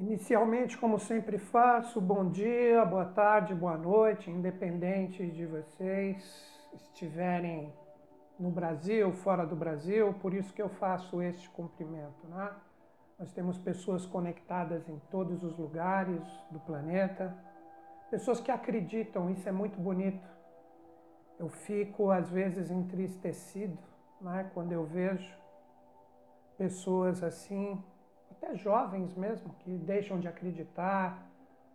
Inicialmente, como sempre faço, bom dia, boa tarde, boa noite, independente de vocês estiverem no Brasil, fora do Brasil, por isso que eu faço este cumprimento. Né? Nós temos pessoas conectadas em todos os lugares do planeta, pessoas que acreditam, isso é muito bonito. Eu fico às vezes entristecido né, quando eu vejo pessoas assim até jovens mesmo, que deixam de acreditar,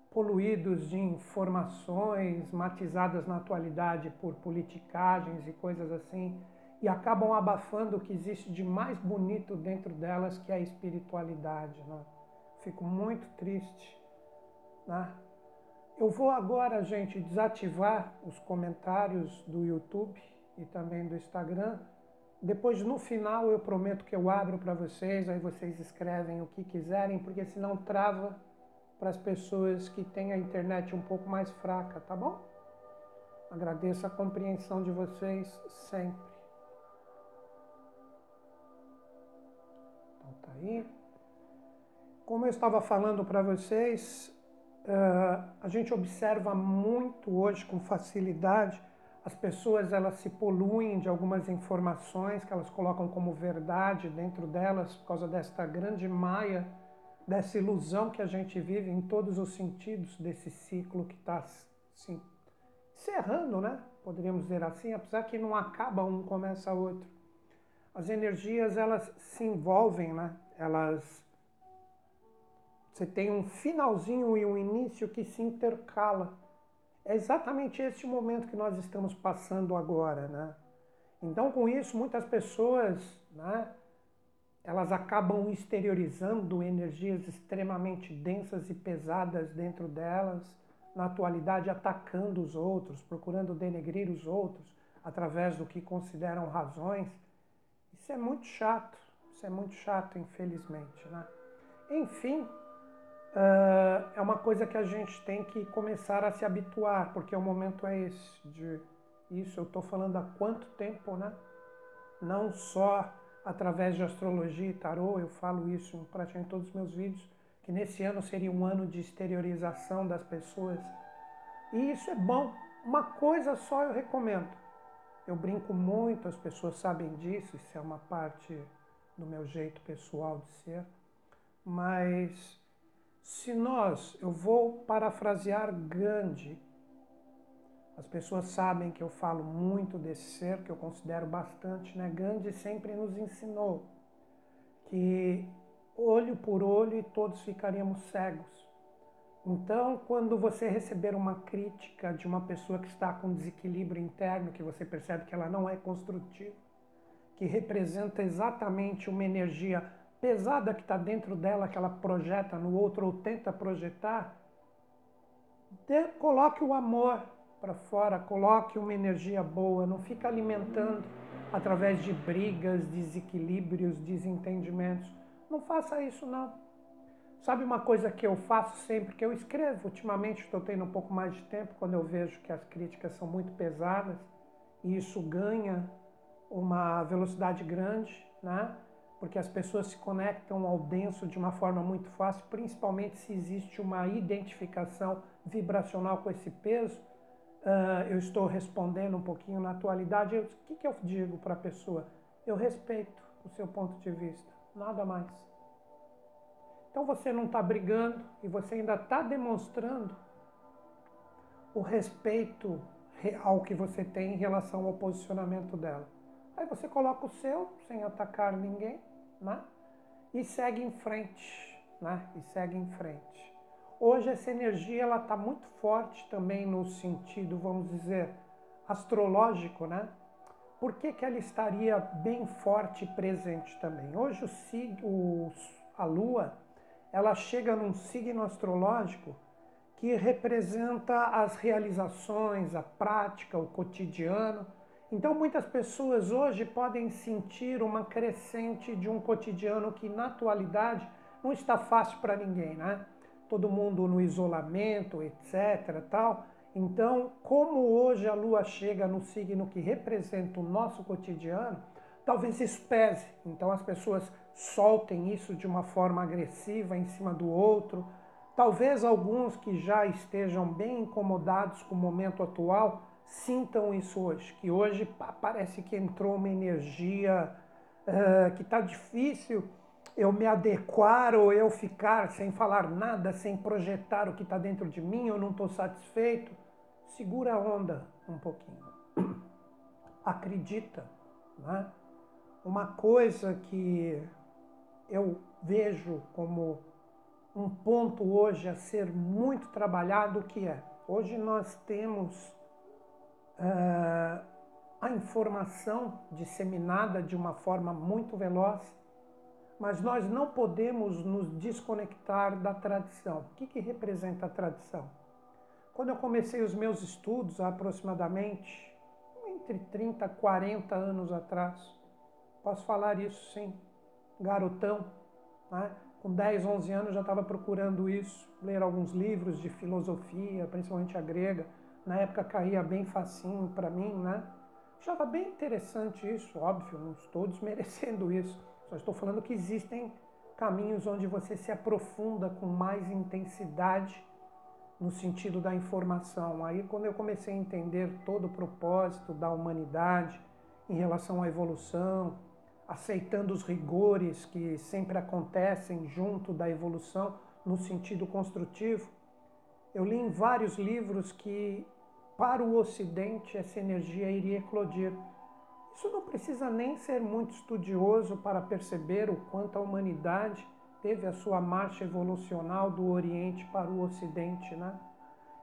poluídos de informações matizadas na atualidade por politicagens e coisas assim, e acabam abafando o que existe de mais bonito dentro delas, que é a espiritualidade. Né? Fico muito triste. Né? Eu vou agora, gente, desativar os comentários do YouTube e também do Instagram depois, no final, eu prometo que eu abro para vocês, aí vocês escrevem o que quiserem, porque senão trava para as pessoas que têm a internet um pouco mais fraca, tá bom? Agradeço a compreensão de vocês sempre. Então tá aí. Como eu estava falando para vocês, uh, a gente observa muito hoje com facilidade as pessoas elas se poluem de algumas informações que elas colocam como verdade dentro delas por causa desta grande maia, dessa ilusão que a gente vive em todos os sentidos desse ciclo que está assim, encerrando, né? Poderíamos dizer assim, apesar que não acaba um, começa outro. As energias elas se envolvem, né? Elas você tem um finalzinho e um início que se intercala. É exatamente esse momento que nós estamos passando agora, né? Então, com isso, muitas pessoas, né, elas acabam exteriorizando energias extremamente densas e pesadas dentro delas, na atualidade atacando os outros, procurando denegrir os outros através do que consideram razões. Isso é muito chato, isso é muito chato, infelizmente, né? Enfim, uh, é uma coisa que a gente tem que começar a se habituar, porque o momento é esse. De isso eu estou falando há quanto tempo, né? Não só através de astrologia e tarô, eu falo isso em praticamente todos os meus vídeos, que nesse ano seria um ano de exteriorização das pessoas. E isso é bom. Uma coisa só eu recomendo. Eu brinco muito, as pessoas sabem disso, isso é uma parte do meu jeito pessoal de ser. Mas se nós, eu vou parafrasear Gandhi, as pessoas sabem que eu falo muito desse ser, que eu considero bastante, né? Gandhi sempre nos ensinou que olho por olho e todos ficaríamos cegos. Então, quando você receber uma crítica de uma pessoa que está com desequilíbrio interno, que você percebe que ela não é construtiva, que representa exatamente uma energia pesada que está dentro dela, que ela projeta no outro ou tenta projetar, de, coloque o amor para fora, coloque uma energia boa, não fica alimentando através de brigas, desequilíbrios, desentendimentos. Não faça isso não. Sabe uma coisa que eu faço sempre, que eu escrevo, ultimamente estou tendo um pouco mais de tempo, quando eu vejo que as críticas são muito pesadas, e isso ganha uma velocidade grande, né? Porque as pessoas se conectam ao denso de uma forma muito fácil, principalmente se existe uma identificação vibracional com esse peso. Uh, eu estou respondendo um pouquinho na atualidade. o que, que eu digo para a pessoa? Eu respeito o seu ponto de vista, nada mais. Então você não está brigando e você ainda está demonstrando o respeito real que você tem em relação ao posicionamento dela. Aí você coloca o seu, sem atacar ninguém, né? E segue em frente, né? E segue em frente. Hoje essa energia ela está muito forte também no sentido, vamos dizer, astrológico, né? Por que, que ela estaria bem forte e presente também? Hoje o, o, a Lua ela chega num signo astrológico que representa as realizações, a prática, o cotidiano então, muitas pessoas hoje podem sentir uma crescente de um cotidiano que, na atualidade, não está fácil para ninguém, né? Todo mundo no isolamento, etc. Tal. Então, como hoje a Lua chega no signo que representa o nosso cotidiano, talvez isso pese. Então, as pessoas soltem isso de uma forma agressiva em cima do outro. Talvez alguns que já estejam bem incomodados com o momento atual sintam isso hoje, que hoje parece que entrou uma energia uh, que está difícil eu me adequar ou eu ficar sem falar nada, sem projetar o que está dentro de mim, eu não estou satisfeito. Segura a onda um pouquinho. Acredita. Né? Uma coisa que eu vejo como um ponto hoje a ser muito trabalhado, que é, hoje nós temos uh, a informação disseminada de uma forma muito veloz, mas nós não podemos nos desconectar da tradição. O que, que representa a tradição? Quando eu comecei os meus estudos, aproximadamente entre 30 e 40 anos atrás, posso falar isso sim, garotão, né? com 10, 11 anos já estava procurando isso, ler alguns livros de filosofia, principalmente a grega, na época caía bem facinho para mim, né? Achava bem interessante isso, óbvio, não estou desmerecendo isso, só estou falando que existem caminhos onde você se aprofunda com mais intensidade no sentido da informação. Aí, quando eu comecei a entender todo o propósito da humanidade em relação à evolução, aceitando os rigores que sempre acontecem junto da evolução no sentido construtivo, eu li em vários livros que para o Ocidente essa energia iria eclodir. Isso não precisa nem ser muito estudioso para perceber o quanto a humanidade teve a sua marcha evolucional do Oriente para o Ocidente, né?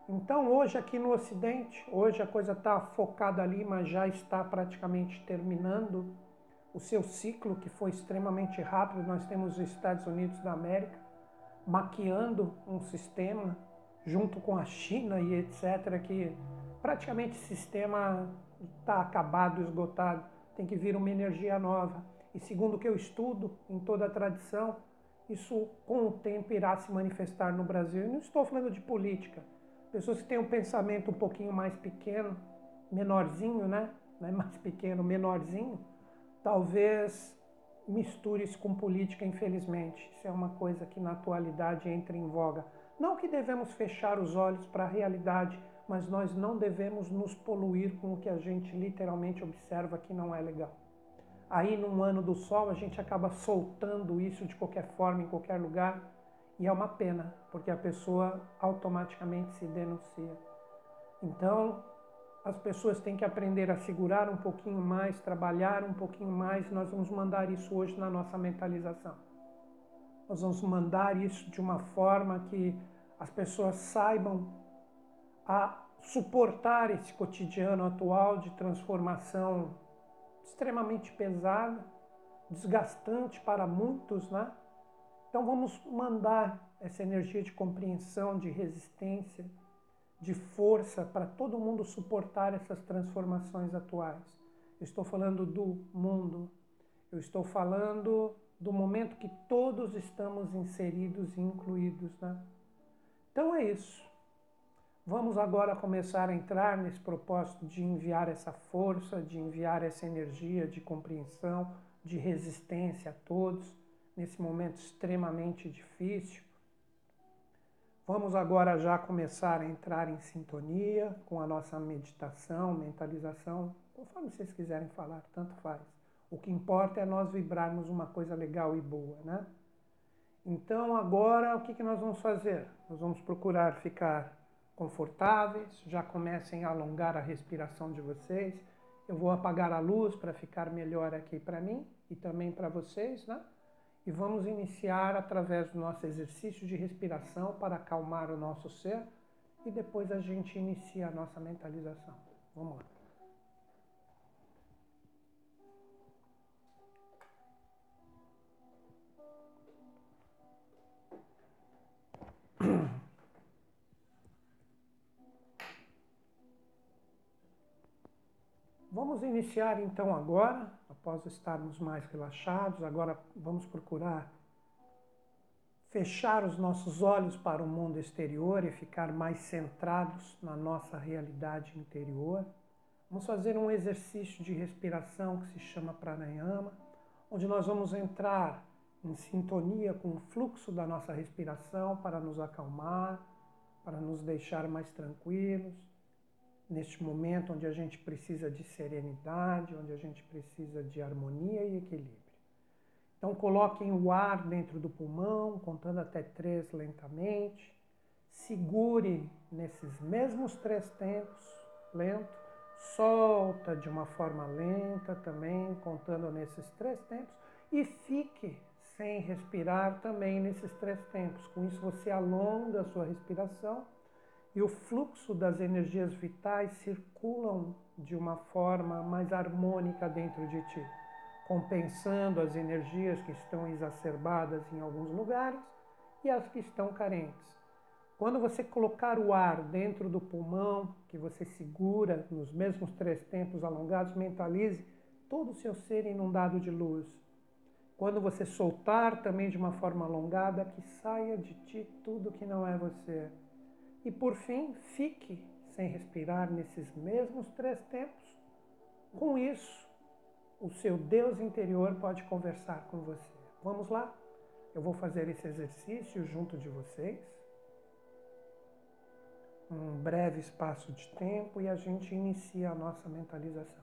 Então hoje aqui no Ocidente, hoje a coisa está focada ali, mas já está praticamente terminando o seu ciclo que foi extremamente rápido. Nós temos os Estados Unidos da América maquiando um sistema junto com a China e etc que praticamente o sistema está acabado, esgotado, tem que vir uma energia nova. E segundo o que eu estudo em toda a tradição, isso com o tempo irá se manifestar no Brasil. E não estou falando de política. Pessoas que têm um pensamento um pouquinho mais pequeno, menorzinho, né? Não é mais pequeno, menorzinho, talvez misture isso com política, infelizmente. Isso é uma coisa que na atualidade entra em voga. Não que devemos fechar os olhos para a realidade mas nós não devemos nos poluir com o que a gente literalmente observa que não é legal. Aí, num ano do sol, a gente acaba soltando isso de qualquer forma, em qualquer lugar, e é uma pena, porque a pessoa automaticamente se denuncia. Então, as pessoas têm que aprender a segurar um pouquinho mais, trabalhar um pouquinho mais. Nós vamos mandar isso hoje na nossa mentalização. Nós vamos mandar isso de uma forma que as pessoas saibam a suportar esse cotidiano atual de transformação extremamente pesada, desgastante para muitos, né? Então vamos mandar essa energia de compreensão, de resistência, de força para todo mundo suportar essas transformações atuais. Eu estou falando do mundo, eu estou falando do momento que todos estamos inseridos e incluídos, né? Então é isso. Vamos agora começar a entrar nesse propósito de enviar essa força, de enviar essa energia de compreensão, de resistência a todos nesse momento extremamente difícil. Vamos agora já começar a entrar em sintonia com a nossa meditação, mentalização, conforme vocês quiserem falar, tanto faz. O que importa é nós vibrarmos uma coisa legal e boa, né? Então agora o que, nós vamos fazer? Nós vamos procurar ficar confortáveis, já comecem a alongar a respiração de vocês. Eu vou apagar a luz para ficar melhor aqui para mim e também para vocês, né? E vamos iniciar através do nosso exercício de respiração para acalmar o nosso ser e depois a gente inicia a nossa mentalização. Vamos lá. Vamos iniciar então agora, após estarmos mais relaxados, agora vamos procurar fechar os nossos olhos para o mundo exterior e ficar mais centrados na nossa realidade interior. Vamos fazer um exercício de respiração que se chama pranayama, onde nós vamos entrar em sintonia com o fluxo da nossa respiração para nos acalmar, para nos deixar mais tranquilos, neste momento onde a gente precisa de serenidade, onde a gente precisa de harmonia e equilíbrio. Então, coloquem o ar dentro do pulmão, contando até três lentamente. Segure nesses mesmos três tempos, lento. Solta de uma forma lenta também, contando nesses três tempos. E fique sem respirar também nesses três tempos. Com isso, você alonga a sua respiração e o fluxo das energias vitais circulam de uma forma mais harmônica dentro de ti, compensando as energias que estão exacerbadas em alguns lugares e as que estão carentes. Quando você colocar o ar dentro do pulmão, que você segura nos mesmos três tempos alongados, mentalize todo o seu ser inundado de luz. Quando você soltar também de uma forma alongada, que saia de ti tudo que não é você. E por fim, fique sem respirar nesses mesmos três tempos. Com isso, o seu Deus interior pode conversar com você. Vamos lá? Eu vou fazer esse exercício junto de vocês um breve espaço de tempo e a gente inicia a nossa mentalização.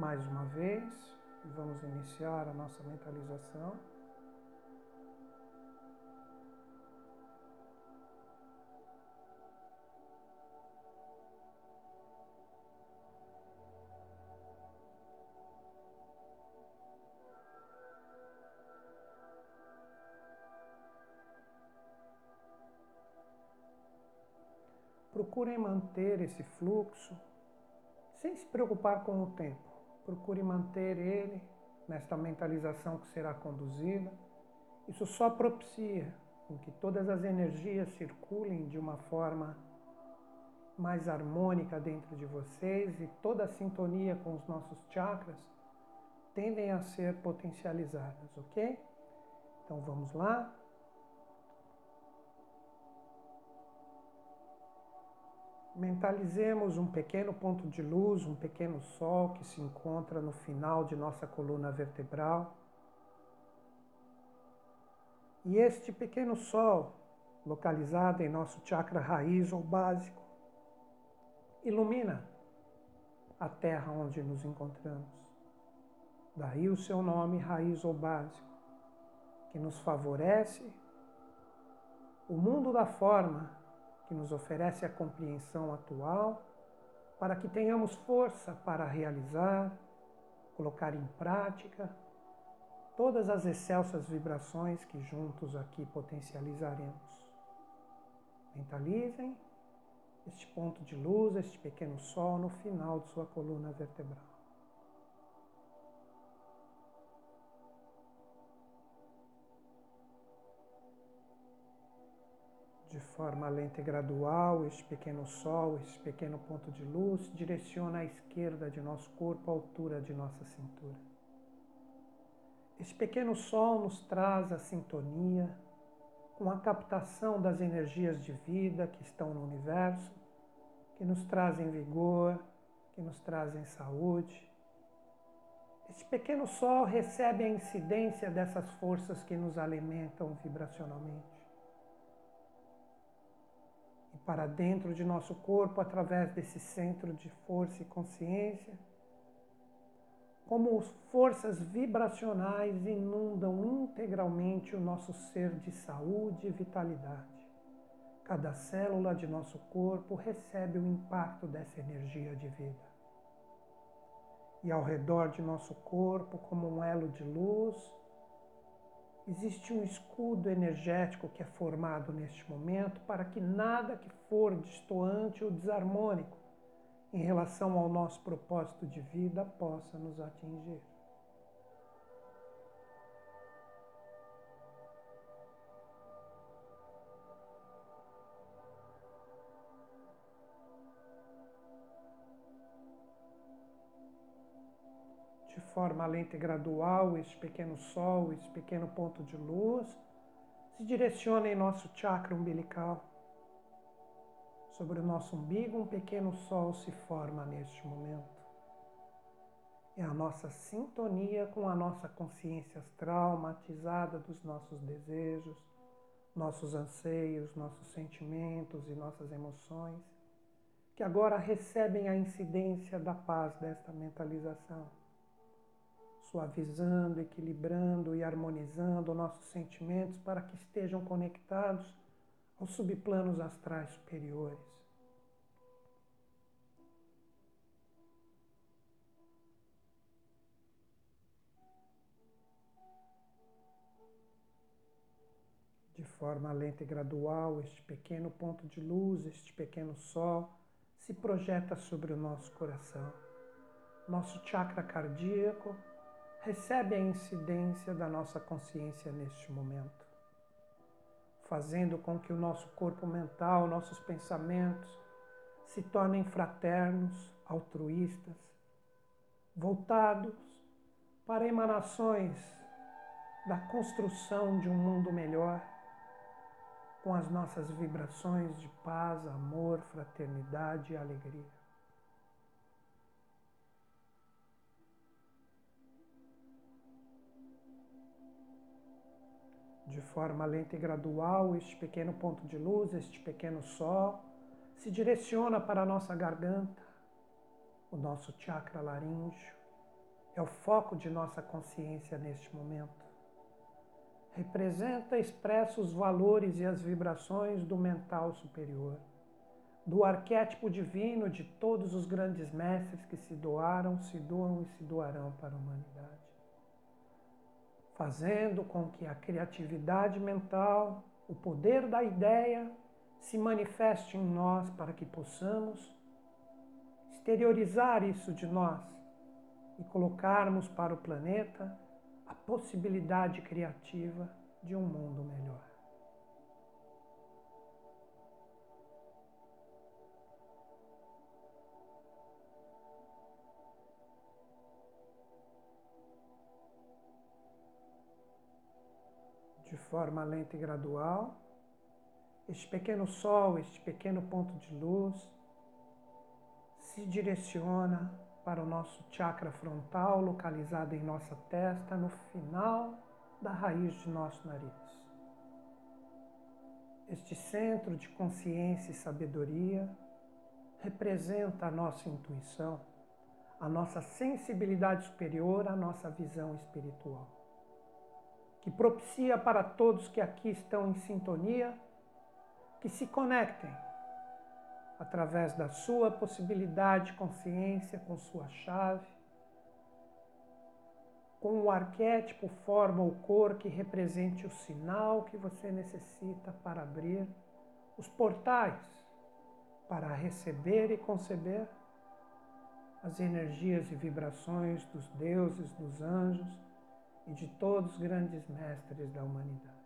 Mais uma vez vamos iniciar a nossa mentalização. Procurem manter esse fluxo sem se preocupar com o tempo procure manter ele nesta mentalização que será conduzida. Isso só propicia com que todas as energias circulem de uma forma mais harmônica dentro de vocês e toda a sintonia com os nossos chakras tendem a ser potencializadas, ok? Então vamos lá. Mentalizemos um pequeno ponto de luz, um pequeno sol que se encontra no final de nossa coluna vertebral. E este pequeno sol, localizado em nosso chakra raiz ou básico, ilumina a terra onde nos encontramos. Daí o seu nome, raiz ou básico, que nos favorece o mundo da forma que nos oferece a compreensão atual, para que tenhamos força para realizar, colocar em prática todas as excelsas vibrações que juntos aqui potencializaremos. Mentalizem este ponto de luz, este pequeno sol no final de sua coluna vertebral. De forma lenta e gradual, este pequeno sol, este pequeno ponto de luz, direciona à esquerda de nosso corpo, à altura de nossa cintura. Esse pequeno sol nos traz a sintonia com a captação das energias de vida que estão no universo, que nos trazem vigor, que nos trazem saúde. Este pequeno sol recebe a incidência dessas forças que nos alimentam vibracionalmente. Para dentro de nosso corpo, através desse centro de força e consciência, como forças vibracionais inundam integralmente o nosso ser de saúde e vitalidade. Cada célula de nosso corpo recebe o impacto dessa energia de vida. E ao redor de nosso corpo, como um elo de luz, existe um escudo energético que é formado neste momento para que nada que for distoante ou desarmônico em relação ao nosso propósito de vida possa nos atingir. Forma lenta e gradual, este pequeno sol, este pequeno ponto de luz, se direciona em nosso chakra umbilical Sobre o nosso umbigo, um pequeno sol se forma neste momento. É a nossa sintonia com a nossa consciência astral matizada dos nossos desejos, nossos anseios, nossos sentimentos e nossas emoções, que agora recebem a incidência da paz desta mentalização, suavizando, equilibrando e harmonizando nossos sentimentos para que estejam conectados aos subplanos astrais superiores. de forma lenta e gradual, este pequeno ponto de luz, este pequeno sol, se projeta sobre o nosso coração. Nosso chakra cardíaco recebe a incidência da nossa consciência neste momento, fazendo com que o nosso corpo mental, nossos pensamentos se tornem fraternos, altruístas, voltados para emanações da construção de um mundo melhor com as nossas vibrações de paz, amor, fraternidade e alegria. De forma lenta e gradual, este pequeno ponto de luz, este pequeno sol, se direciona para a nossa garganta, o nosso chakra laríngeo, é o foco de nossa consciência neste momento representa e expressa os valores e as vibrações do mental superior, do arquétipo divino de todos os grandes mestres que se doaram, se doam e se doarão para a humanidade. Fazendo com que a criatividade mental, o poder da ideia, se manifeste em nós para que possamos exteriorizar isso de nós e colocarmos para o planeta a possibilidade criativa de um mundo melhor. De forma lenta e gradual, este pequeno sol, este pequeno ponto de luz, se direciona para o nosso chakra frontal, localizado em nossa testa, no final da raiz de nosso nariz. Este centro de consciência e sabedoria representa a nossa intuição, a nossa sensibilidade superior, a nossa visão espiritual, que propicia para todos que aqui estão em sintonia que se conectem através da sua possibilidade de consciência com sua chave, com o arquétipo, forma ou cor que represente o sinal que você necessita para abrir os portais para receber e conceber as energias e vibrações dos deuses, dos anjos e de todos os grandes mestres da humanidade.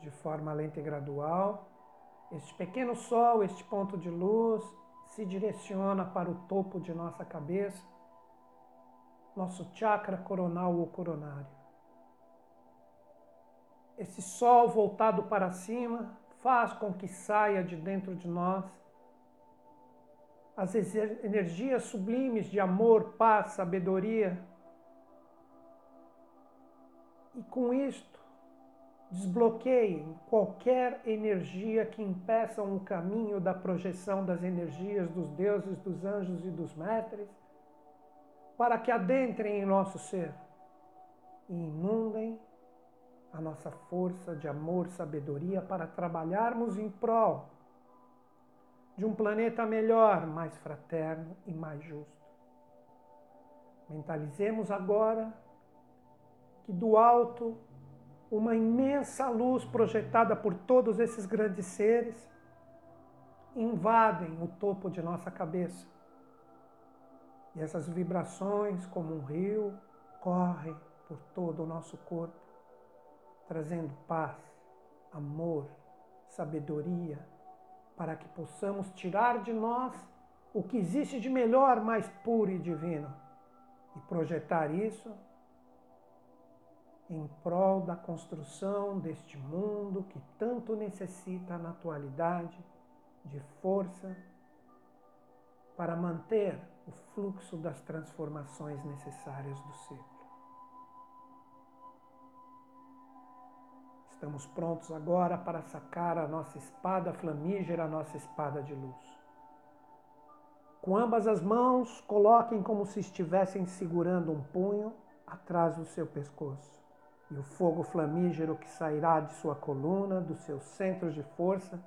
de forma lenta e gradual, Este pequeno sol, este ponto de luz, se direciona para o topo de nossa cabeça, nosso chakra coronal ou coronário. Esse sol voltado para cima faz com que saia de dentro de nós as energias sublimes de amor, paz, sabedoria. E com isto, desbloqueiem qualquer energia que impeça o caminho da projeção das energias dos deuses, dos anjos e dos mestres, para que adentrem em nosso ser e inundem a nossa força de amor, sabedoria para trabalharmos em prol de um planeta melhor, mais fraterno e mais justo. Mentalizemos agora que do alto uma imensa luz projetada por todos esses grandes seres invadem o topo de nossa cabeça. E essas vibrações, como um rio, correm por todo o nosso corpo, trazendo paz, amor, sabedoria, para que possamos tirar de nós o que existe de melhor, mais puro e divino e projetar isso em prol da construção deste mundo que tanto necessita na atualidade de força para manter o fluxo das transformações necessárias do ciclo. Estamos prontos agora para sacar a nossa espada flamígera, a nossa espada de luz. Com ambas as mãos, coloquem como se estivessem segurando um punho atrás do seu pescoço. E o fogo flamígero que sairá de sua coluna, dos seus centros de força,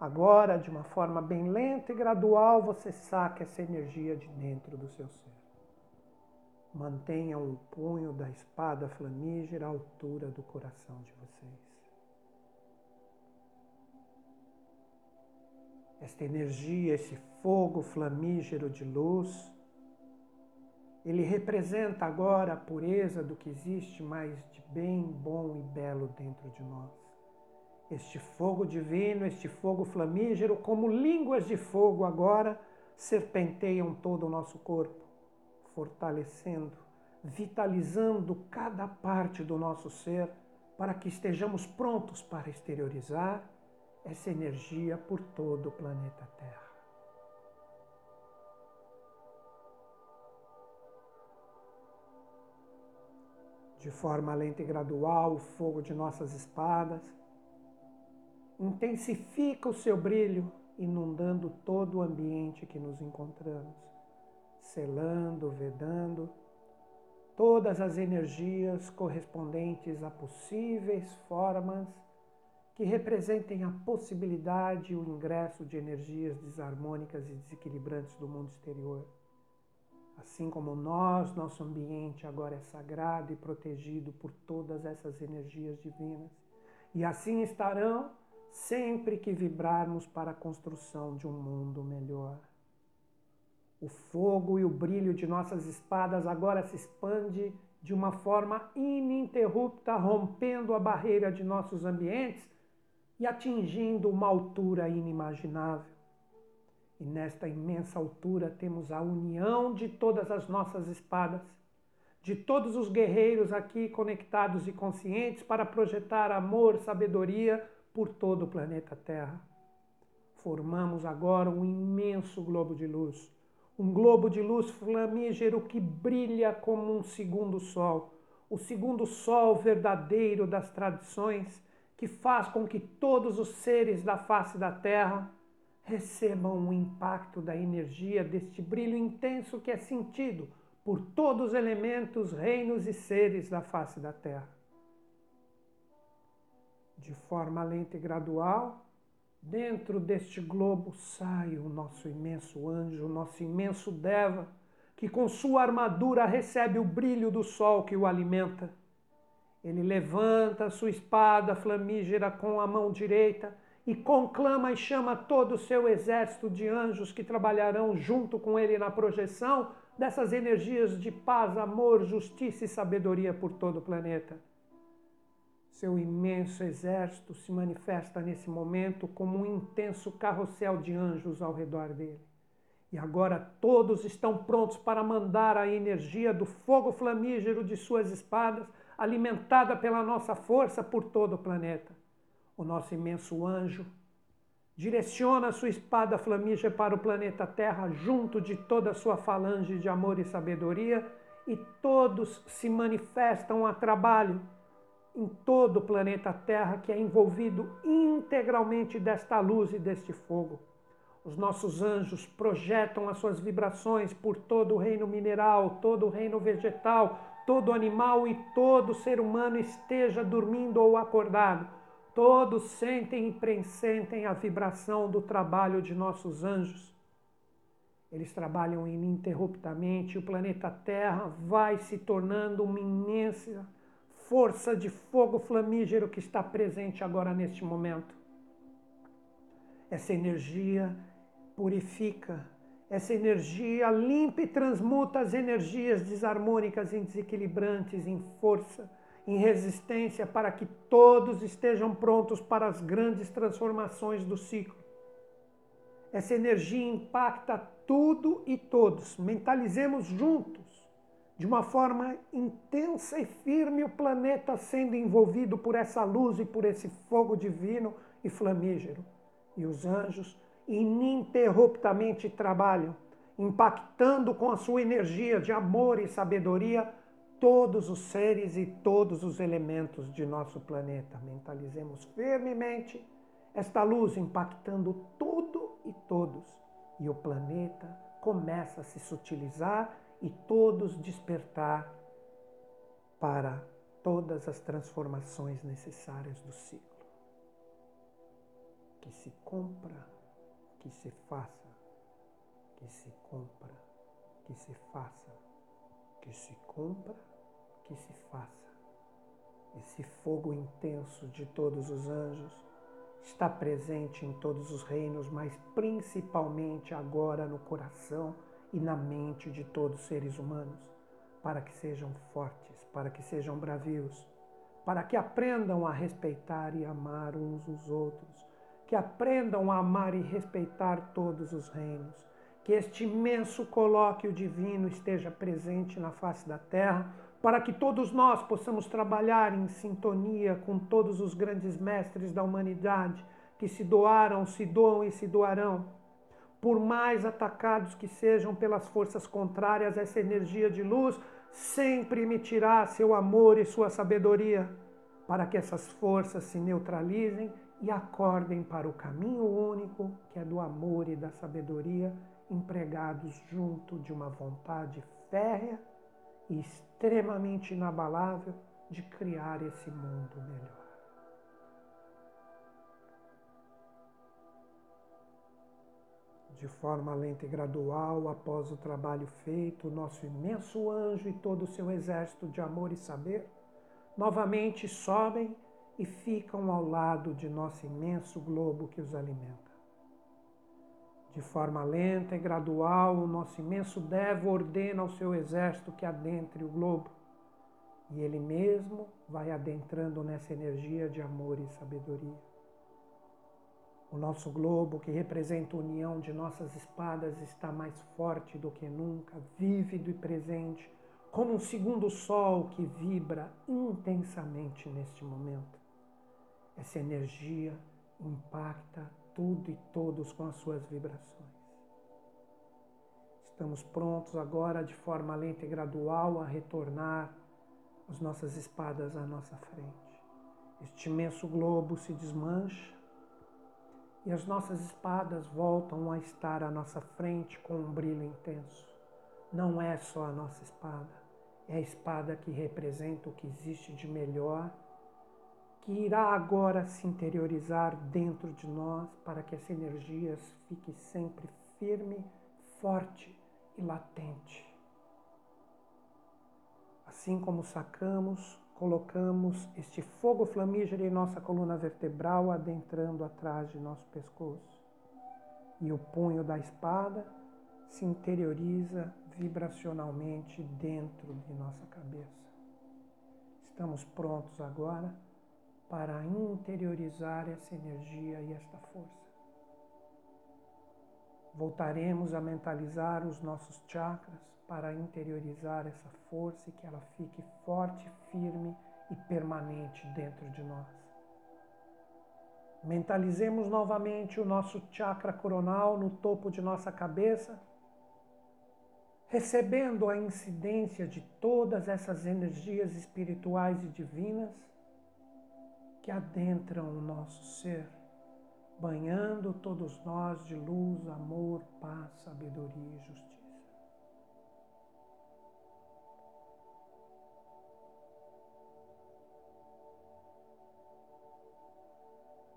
agora, de uma forma bem lenta e gradual, você saca essa energia de dentro do seu ser. Mantenham o punho da espada flamígera à altura do coração de vocês. Esta energia, esse fogo flamígero de luz, ele representa agora a pureza do que existe mais de bem, bom e belo dentro de nós. Este fogo divino, este fogo flamígero, como línguas de fogo agora, serpenteiam todo o nosso corpo fortalecendo, vitalizando cada parte do nosso ser para que estejamos prontos para exteriorizar essa energia por todo o planeta Terra. De forma lenta e gradual, o fogo de nossas espadas intensifica o seu brilho, inundando todo o ambiente que nos encontramos selando, vedando todas as energias correspondentes a possíveis formas que representem a possibilidade e o ingresso de energias desarmônicas e desequilibrantes do mundo exterior. Assim como nós, nosso ambiente agora é sagrado e protegido por todas essas energias divinas. E assim estarão sempre que vibrarmos para a construção de um mundo melhor. O fogo e o brilho de nossas espadas agora se expande de uma forma ininterrupta, rompendo a barreira de nossos ambientes e atingindo uma altura inimaginável. E nesta imensa altura temos a união de todas as nossas espadas, de todos os guerreiros aqui conectados e conscientes para projetar amor, sabedoria por todo o planeta Terra. Formamos agora um imenso globo de luz um globo de luz flamígero que brilha como um segundo sol, o segundo sol verdadeiro das tradições, que faz com que todos os seres da face da Terra recebam o impacto da energia deste brilho intenso que é sentido por todos os elementos, reinos e seres da face da Terra. De forma lenta e gradual, Dentro deste globo sai o nosso imenso anjo, o nosso imenso Deva, que com sua armadura recebe o brilho do sol que o alimenta. Ele levanta sua espada flamígera com a mão direita e conclama e chama todo o seu exército de anjos que trabalharão junto com ele na projeção dessas energias de paz, amor, justiça e sabedoria por todo o planeta. Seu imenso exército se manifesta nesse momento como um intenso carrossel de anjos ao redor dele. E agora todos estão prontos para mandar a energia do fogo flamígero de suas espadas, alimentada pela nossa força por todo o planeta. O nosso imenso anjo direciona sua espada flamígera para o planeta Terra, junto de toda a sua falange de amor e sabedoria, e todos se manifestam a trabalho em todo o planeta Terra que é envolvido integralmente desta luz e deste fogo. Os nossos anjos projetam as suas vibrações por todo o reino mineral, todo o reino vegetal, todo animal e todo ser humano esteja dormindo ou acordado. Todos sentem e pressentem a vibração do trabalho de nossos anjos. Eles trabalham ininterruptamente e o planeta Terra vai se tornando uma imensa força de fogo flamígero que está presente agora neste momento. Essa energia purifica. Essa energia limpa e transmuta as energias desarmônicas e desequilibrantes em força, em resistência, para que todos estejam prontos para as grandes transformações do ciclo. Essa energia impacta tudo e todos. Mentalizemos juntos, de uma forma intensa e firme, o planeta sendo envolvido por essa luz e por esse fogo divino e flamígero. E os anjos ininterruptamente trabalham, impactando com a sua energia de amor e sabedoria todos os seres e todos os elementos de nosso planeta. Mentalizemos firmemente esta luz impactando tudo e todos, e o planeta começa a se sutilizar e todos despertar para todas as transformações necessárias do ciclo. Que se compra que se faça, que se compra, que se faça, que se compra, que se faça. Esse fogo intenso de todos os anjos está presente em todos os reinos, mas principalmente agora no coração e na mente de todos os seres humanos, para que sejam fortes, para que sejam bravios, para que aprendam a respeitar e amar uns os outros que aprendam a amar e respeitar todos os reinos, que este imenso colóquio divino esteja presente na face da terra, para que todos nós possamos trabalhar em sintonia com todos os grandes mestres da humanidade que se doaram, se doam e se doarão. Por mais atacados que sejam pelas forças contrárias, essa energia de luz sempre emitirá seu amor e sua sabedoria, para que essas forças se neutralizem e acordem para o caminho único que é do amor e da sabedoria, empregados junto de uma vontade férrea e extremamente inabalável de criar esse mundo melhor. De forma lenta e gradual, após o trabalho feito, o nosso imenso anjo e todo o seu exército de amor e saber novamente sobem e ficam ao lado de nosso imenso globo que os alimenta. De forma lenta e gradual, o nosso imenso Devo ordena ao seu exército que adentre o globo, e ele mesmo vai adentrando nessa energia de amor e sabedoria. O nosso globo, que representa a união de nossas espadas, está mais forte do que nunca, vívido e presente, como um segundo sol que vibra intensamente neste momento. Essa energia impacta tudo e todos com as suas vibrações. Estamos prontos agora, de forma lenta e gradual, a retornar as nossas espadas à nossa frente. Este imenso globo se desmancha e as nossas espadas voltam a estar à nossa frente com um brilho intenso. Não é só a nossa espada, é a espada que representa o que existe de melhor que irá agora se interiorizar dentro de nós para que essa energia fique sempre firme, forte e latente. Assim como sacamos, colocamos este fogo flamígero em nossa coluna vertebral, adentrando atrás de nosso pescoço. E o punho da espada se interioriza vibracionalmente dentro de nossa cabeça. Estamos prontos agora para interiorizar essa energia e esta força. Voltaremos a mentalizar os nossos chakras para interiorizar essa força e que ela fique forte, firme e permanente dentro de nós. Mentalizemos novamente o nosso chakra coronal no topo de nossa cabeça, recebendo a incidência de todas essas energias espirituais e divinas que adentram o nosso ser, banhando todos nós de luz, amor, paz, sabedoria e justiça.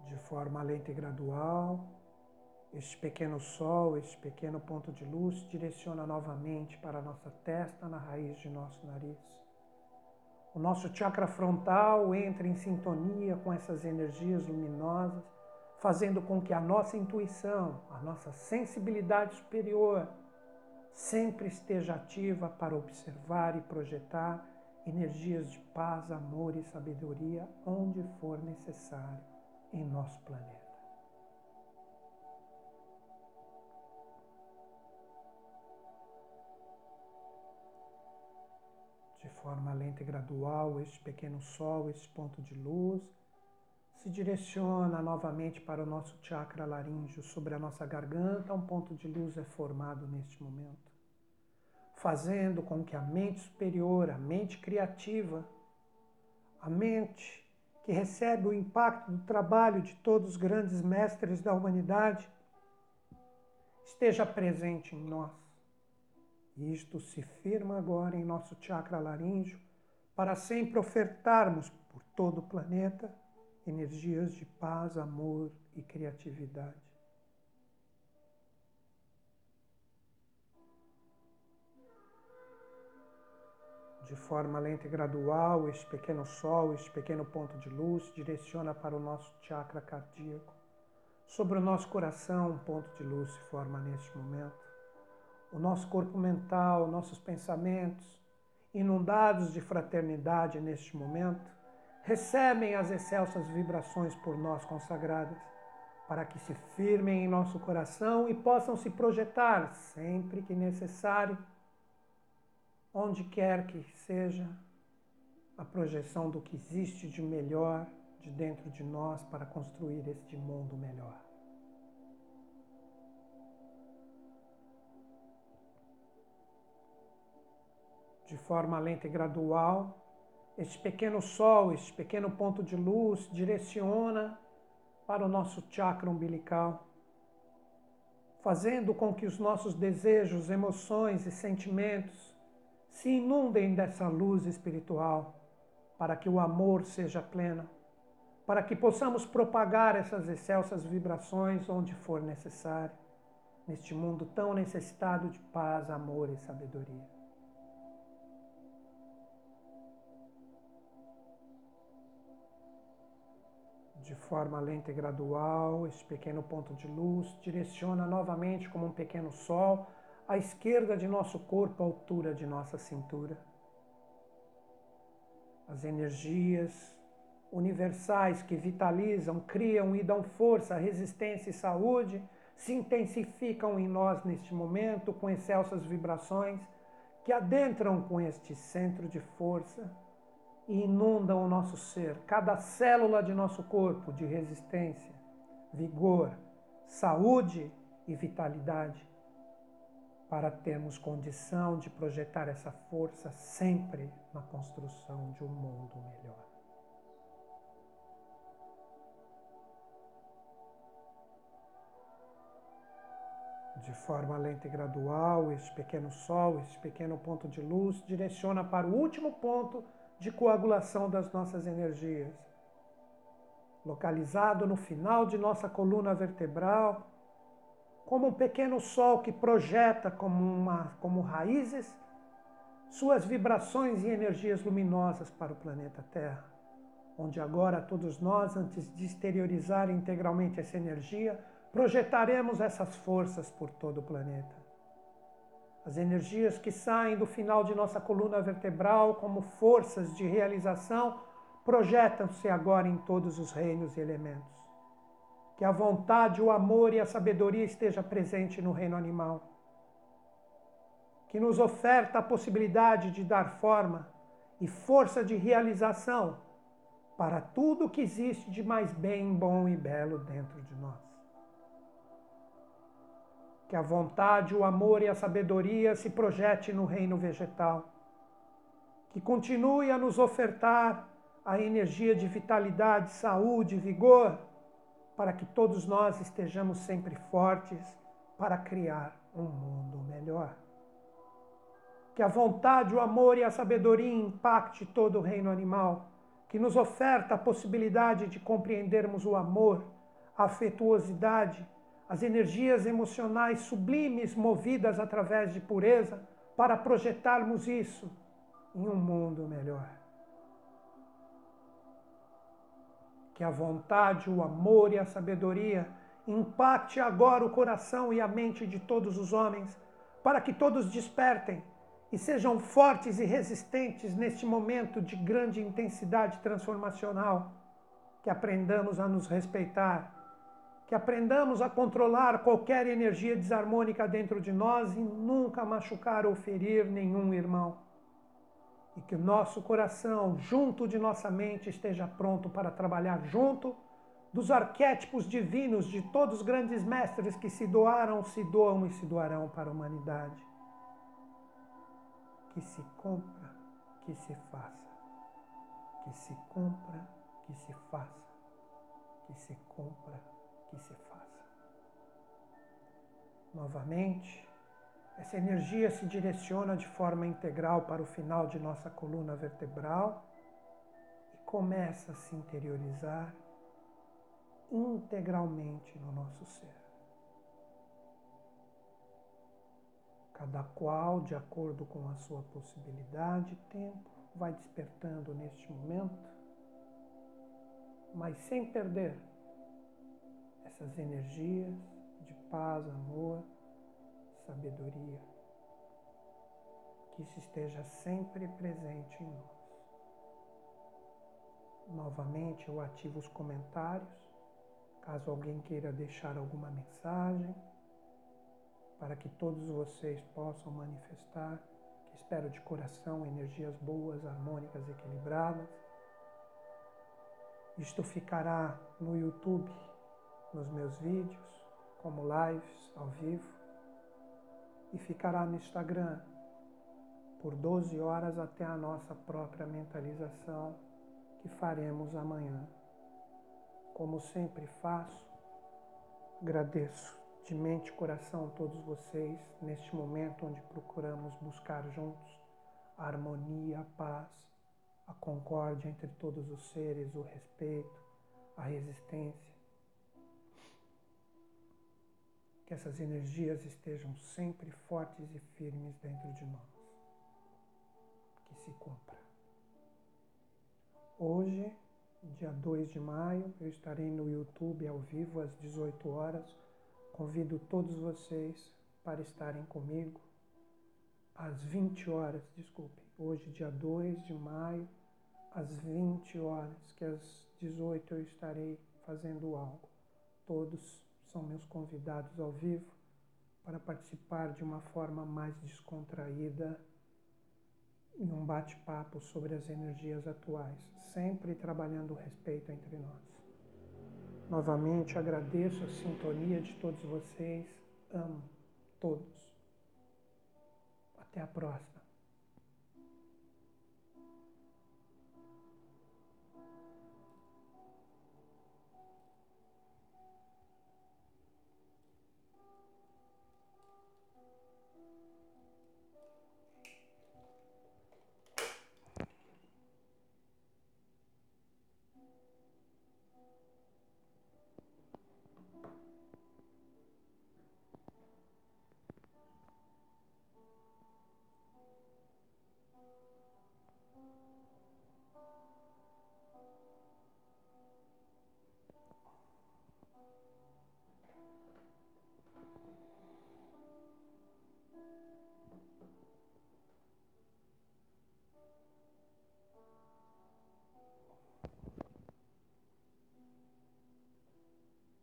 De forma lenta e gradual, este pequeno sol, este pequeno ponto de luz direciona novamente para a nossa testa, na raiz de nosso nariz. O nosso chakra frontal entra em sintonia com essas energias luminosas, fazendo com que a nossa intuição, a nossa sensibilidade superior, sempre esteja ativa para observar e projetar energias de paz, amor e sabedoria onde for necessário em nosso planeta. De forma lenta e gradual, este pequeno sol, este ponto de luz, se direciona novamente para o nosso chakra laríngeo sobre a nossa garganta. Um ponto de luz é formado neste momento, fazendo com que a mente superior, a mente criativa, a mente que recebe o impacto do trabalho de todos os grandes mestres da humanidade, esteja presente em nós isto se firma agora em nosso chakra laríngeo para sempre ofertarmos por todo o planeta energias de paz, amor e criatividade. De forma lenta e gradual, este pequeno sol, este pequeno ponto de luz direciona para o nosso chakra cardíaco. Sobre o nosso coração, um ponto de luz se forma neste momento o nosso corpo mental, nossos pensamentos, inundados de fraternidade neste momento, recebem as excelsas vibrações por nós consagradas, para que se firmem em nosso coração e possam se projetar sempre que necessário, onde quer que seja, a projeção do que existe de melhor de dentro de nós para construir este mundo melhor. de forma lenta e gradual. Este pequeno sol, este pequeno ponto de luz direciona para o nosso chakra umbilical, fazendo com que os nossos desejos, emoções e sentimentos se inundem dessa luz espiritual, para que o amor seja pleno, para que possamos propagar essas excelsas vibrações onde for necessário, neste mundo tão necessitado de paz, amor e sabedoria. de forma lenta e gradual, esse pequeno ponto de luz direciona novamente como um pequeno sol à esquerda de nosso corpo, à altura de nossa cintura. As energias universais que vitalizam, criam e dão força, resistência e saúde se intensificam em nós neste momento com excelsas vibrações que adentram com este centro de força e inundam o nosso ser, cada célula de nosso corpo de resistência, vigor, saúde e vitalidade, para termos condição de projetar essa força sempre na construção de um mundo melhor. De forma lenta e gradual, este pequeno sol, este pequeno ponto de luz direciona para o último ponto de coagulação das nossas energias. Localizado no final de nossa coluna vertebral, como um pequeno sol que projeta como, uma, como raízes suas vibrações e energias luminosas para o planeta Terra, onde agora todos nós, antes de exteriorizar integralmente essa energia, projetaremos essas forças por todo o planeta. As energias que saem do final de nossa coluna vertebral como forças de realização projetam-se agora em todos os reinos e elementos. Que a vontade, o amor e a sabedoria esteja presente no reino animal. Que nos oferta a possibilidade de dar forma e força de realização para tudo que existe de mais bem, bom e belo dentro de nós. Que a vontade, o amor e a sabedoria se projete no reino vegetal. Que continue a nos ofertar a energia de vitalidade, saúde, vigor, para que todos nós estejamos sempre fortes para criar um mundo melhor. Que a vontade, o amor e a sabedoria impacte todo o reino animal, que nos oferta a possibilidade de compreendermos o amor, a afetuosidade, as energias emocionais sublimes movidas através de pureza para projetarmos isso em um mundo melhor. Que a vontade, o amor e a sabedoria impacte agora o coração e a mente de todos os homens, para que todos despertem e sejam fortes e resistentes neste momento de grande intensidade transformacional. Que aprendamos a nos respeitar que aprendamos a controlar qualquer energia desarmônica dentro de nós e nunca machucar ou ferir nenhum irmão. E que o nosso coração, junto de nossa mente, esteja pronto para trabalhar junto dos arquétipos divinos de todos os grandes mestres que se doaram, se doam e se doarão para a humanidade. Que se compra, que se faça. Que se compra, que se faça. Que se compra, que se faça. Novamente, essa energia se direciona de forma integral para o final de nossa coluna vertebral e começa a se interiorizar integralmente no nosso ser. Cada qual, de acordo com a sua possibilidade e tempo, vai despertando neste momento, mas sem perder essas energias de paz, amor, sabedoria, que isso esteja sempre presente em nós. Novamente, eu ativo os comentários, caso alguém queira deixar alguma mensagem, para que todos vocês possam manifestar, que espero de coração energias boas, harmônicas, equilibradas. Isto ficará no YouTube nos meus vídeos, como lives ao vivo, e ficará no Instagram por 12 horas até a nossa própria mentalização que faremos amanhã. Como sempre faço, agradeço de mente e coração todos vocês neste momento onde procuramos buscar juntos a harmonia, a paz, a concórdia entre todos os seres, o respeito, a resistência que essas energias estejam sempre fortes e firmes dentro de nós. Que se cumpra. Hoje, dia 2 de maio, eu estarei no YouTube ao vivo às 18 horas. Convido todos vocês para estarem comigo às 20 horas, desculpe. Hoje, dia 2 de maio, às 20 horas, que às 18 eu estarei fazendo algo. Todos são meus convidados ao vivo para participar de uma forma mais descontraída em um bate-papo sobre as energias atuais, sempre trabalhando o respeito entre nós. Novamente agradeço a sintonia de todos vocês, amo todos. Até a próxima.